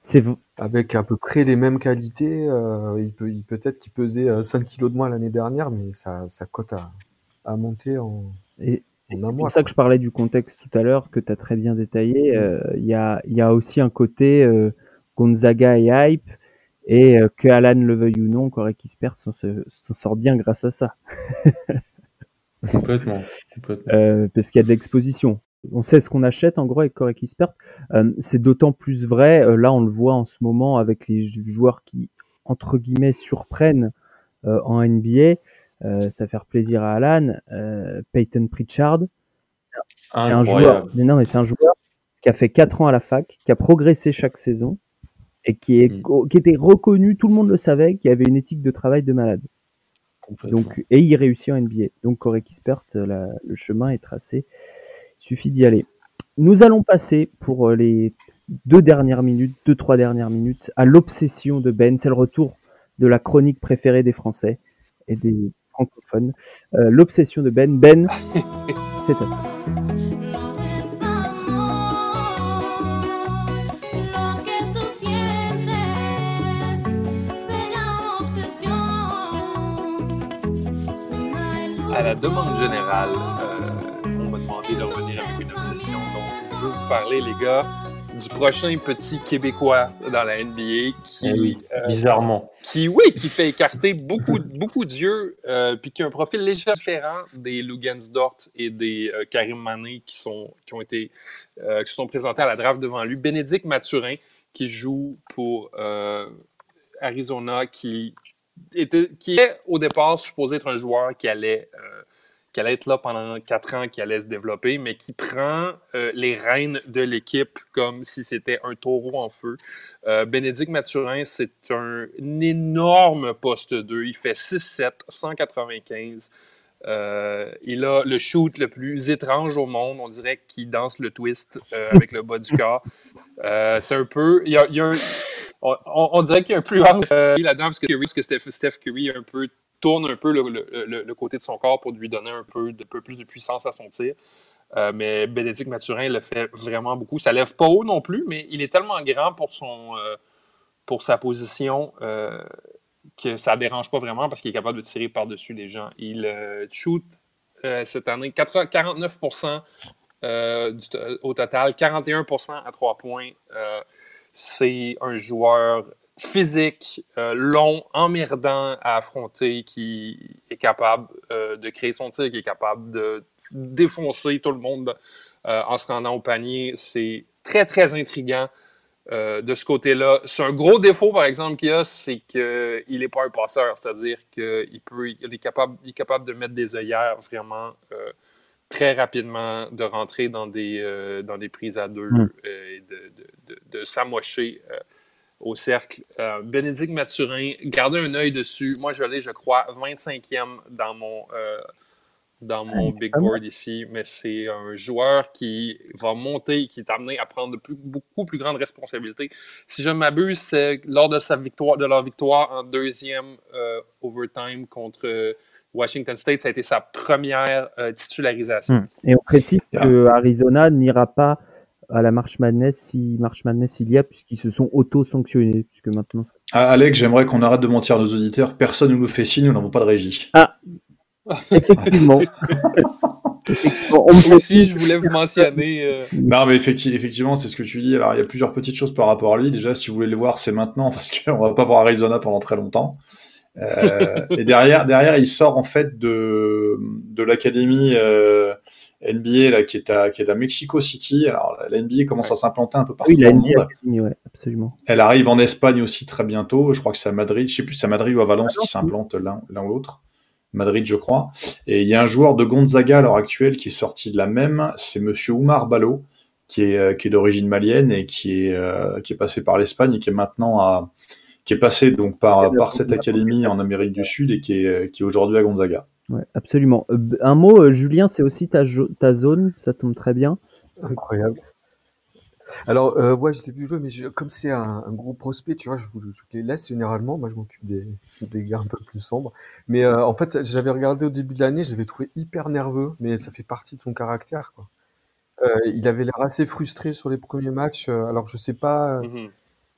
C'est avec à peu près les mêmes qualités. Euh, il peut, il peut-être qu'il pesait 5 euh, kilos de moins l'année dernière, mais ça, ça cote à, à monter en. Et, c'est pour ça que je parlais du contexte tout à l'heure que tu as très bien détaillé. Euh, il y, a, y a aussi un côté Gonzaga et hype et que Alan le veuille ou non, Corey Kispert s'en sort bien grâce à ça. complètement. complètement. parce qu'il y a de l'exposition on sait ce qu'on achète en gros avec Corey Kispert. Euh, c'est d'autant plus vrai, euh, là on le voit en ce moment avec les joueurs qui, entre guillemets, surprennent euh, en NBA. ça va faire plaisir à Alan. Peyton Pritchard, c'est un joueur, mais non, mais c'est un joueur qui a fait 4 ans à la fac, qui a progressé chaque saison et qui, est, mm. qui était reconnu, tout le monde le savait, qui avait une éthique de travail de malade. Donc, et il réussit en NBA. Donc Corey Kispert, le chemin est tracé suffit d'y aller. Nous allons passer pour euh, les deux dernières minutes, deux, trois dernières minutes, à l'obsession de Ben. C'est le retour de la chronique préférée des Français et des francophones. Euh, l'obsession de Ben. Ben, c'est à toi. À la demande générale, de revenir avec une obsession. Donc, je veux vous parler, les gars, du prochain petit Québécois dans la NBA qui, eh euh, bizarrement, qui, oui, qui fait écarter beaucoup, beaucoup d'yeux, euh, puis qui a un profil légèrement différent des Dort et des euh, Karim Mané qui sont, qui ont été, qui se sont présentés à la draft devant lui. Bénédicte Mathurin qui joue pour Arizona, qui qui est au départ supposé être un joueur qui allait qui allait être là pendant quatre ans, qui allait se développer, mais qui prend euh, les rênes de l'équipe comme si c'était un taureau en feu. Euh, Bénédicte Mathurin, c'est un, énorme poste 2. Il fait 6-7, 195. Euh, il a le shoot le plus étrange au monde. On dirait qu'il danse le twist avec le bas du corps. c'est un peu. Il y a, on, dirait qu'il y a un plus là-dedans parce que, Steph, Steph Curry un peu tourne un peu le, côté de son corps pour lui donner un peu, de, peu plus de puissance à son tir. Euh, mais Bénédicte Mathurin le fait vraiment beaucoup. Ça lève pas haut non plus, mais il est tellement grand pour, son, euh, pour sa position euh, que ça ne dérange pas vraiment parce qu'il est capable de tirer par-dessus les gens. Il shoot cette année 49% au total, 41% à 3 points. C'est un joueur physique, euh, long, emmerdant à affronter, qui est capable euh, de créer son tir, qui est capable de défoncer tout le monde euh, en se rendant au panier. C'est très, très intriguant de ce côté-là. C'est un gros défaut, par exemple, qu'il a, c'est qu'il n'est pas un passeur, c'est-à-dire qu'il peut, il est, capable, il est capable de mettre des œillères vraiment très rapidement, de rentrer dans des, dans des prises à deux mm. et de, de, de s'amocher au cercle. Euh, Bénédicte Mathurin, gardez un œil dessus. Moi, je l'ai, je crois, 25e dans mon, euh, dans mon big board ici, mais c'est un joueur qui va monter, qui est amené à prendre de plus, beaucoup plus grandes responsabilités. Si je ne m'abuse, c'est lors de sa victoire, de leur victoire en deuxième euh, overtime contre Washington State, ça a été sa première euh, titularisation. Hmm. Et on précise que Arizona n'ira pas à la March Madness si March Madness il y a, puisqu'ils se sont auto-sanctionnés. Puisque maintenant... Ah, Alex, j'aimerais qu'on arrête de mentir à nos auditeurs. Personne ne nous fait signe, nous n'avons pas de régie. Ah, effectivement. Moi aussi, je voulais vous mentionner. Euh, non, mais effectivement, c'est ce que tu dis. Alors, il y a plusieurs petites choses par rapport à lui. Déjà, si vous voulez le voir, c'est maintenant, parce qu'on va pas voir Arizona pendant très longtemps. Euh, et derrière, derrière, il sort en fait de, de l'académie euh, NBA là, qui est à qui est à Mexico City. Alors la NBA commence à s'implanter un peu partout dans le monde. Ouais, absolument. Elle arrive en Espagne aussi très bientôt. Je crois que c'est à Madrid. Je sais plus si c'est à Madrid ou à Valence qui s'implante l'un l'un ou l'autre. Madrid, je crois. Et il y a un joueur de Gonzaga à l'heure actuelle qui est sorti de la même. C'est Monsieur Oumar Balo, qui est euh, qui est d'origine malienne et qui est euh, qui est passé par l'Espagne et qui est maintenant à qui est passé donc par, par cette académie en Amérique du Sud et qui est, qui est aujourd'hui à Gonzaga. Ouais, absolument. Euh, un mot, euh, Julien, c'est aussi ta, ta zone, ça tombe très bien. Incroyable. Alors, euh, ouais, je l'ai vu jouer, mais comme c'est un, gros prospect, tu vois, je, vous, les laisse généralement. Moi, je m'occupe des, des gars un peu plus sombres. Mais euh, en fait, j'avais regardé au début de l'année, je l'avais trouvé hyper nerveux, mais ça fait partie de son caractère, quoi. il avait l'air assez frustré sur les premiers matchs. alors, je sais pas. Mm-hmm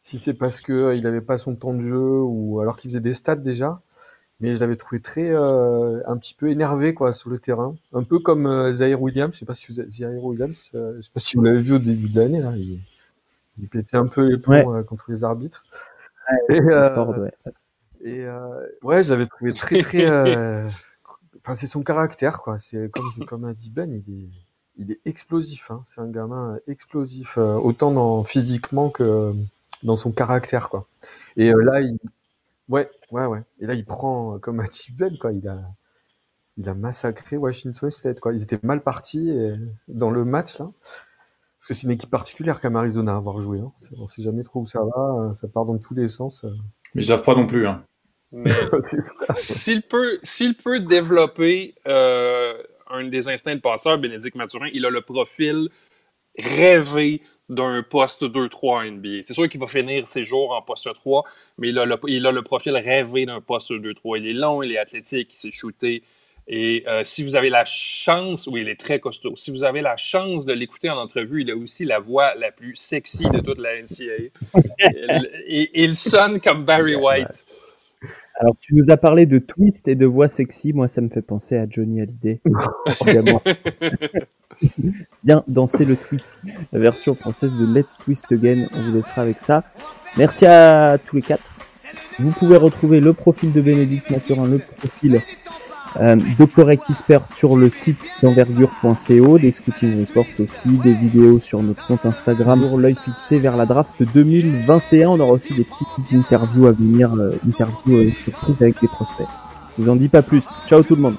si c'est parce que euh, il avait pas son temps de jeu ou alors qu'il faisait des stats déjà. Mais je l'avais trouvé très euh, un petit peu énervé quoi sur le terrain, un peu comme euh, Zaire Williams. Je sais pas si vous Zaire Williams, euh, je sais pas si vous l'avez vu au début de l'année là. Il, il, pétait un peu les plombs contre les arbitres. Ouais, et, et ouais, je l'avais trouvé très très. Enfin, c'est son caractère quoi. C'est comme comme a dit Ben, il est il est explosif. Hein. C'est un gamin explosif, autant dans physiquement que dans son caractère, quoi. Et euh, là, il, ouais, ouais, ouais. Et là, il prend euh, comme un Ben, quoi. Il a, il a massacré Washington State, quoi. Ils étaient mal partis euh, dans le match là, parce que c'est une équipe particulière comme Arizona à avoir joué. Hein. On sait jamais trop où ça va, ça part dans tous les sens. Mais ils savent pas non plus. Hein. Mais s'il peut, s'il peut développer euh, un des instincts de passeur, Bénédicte Mathurin, il a le profil rêvé d'un poste 2-3 NBA. C'est sûr qu'il va finir ses jours en poste 3, mais il a le, il a le profil rêvé d'un poste 2-3. Il est long, il est athlétique, il s'est shooté. Et euh, si vous avez la chance, oui, il est très costaud. Si vous avez la chance de l'écouter en entrevue, il a aussi la voix la plus sexy de toute la NCAA. il sonne comme Barry White. Alors, tu nous as parlé de twist et de voix sexy. Moi, ça me fait penser à Johnny Hallyday. Viens danser le twist, la version française de Let's Twist Again. On vous laissera avec ça. Merci à tous les quatre. Vous pouvez retrouver le profil de Bénédicte Mathurin, le profil euh, de Correct Expert sur le site d'envergure.co, des scouting reports aussi, des vidéos sur notre compte Instagram pour l'œil fixé vers la draft 2021. On aura aussi des petites interviews à venir, euh, interviews euh, surprises avec des prospects. Je vous en dis pas plus. Ciao tout le monde.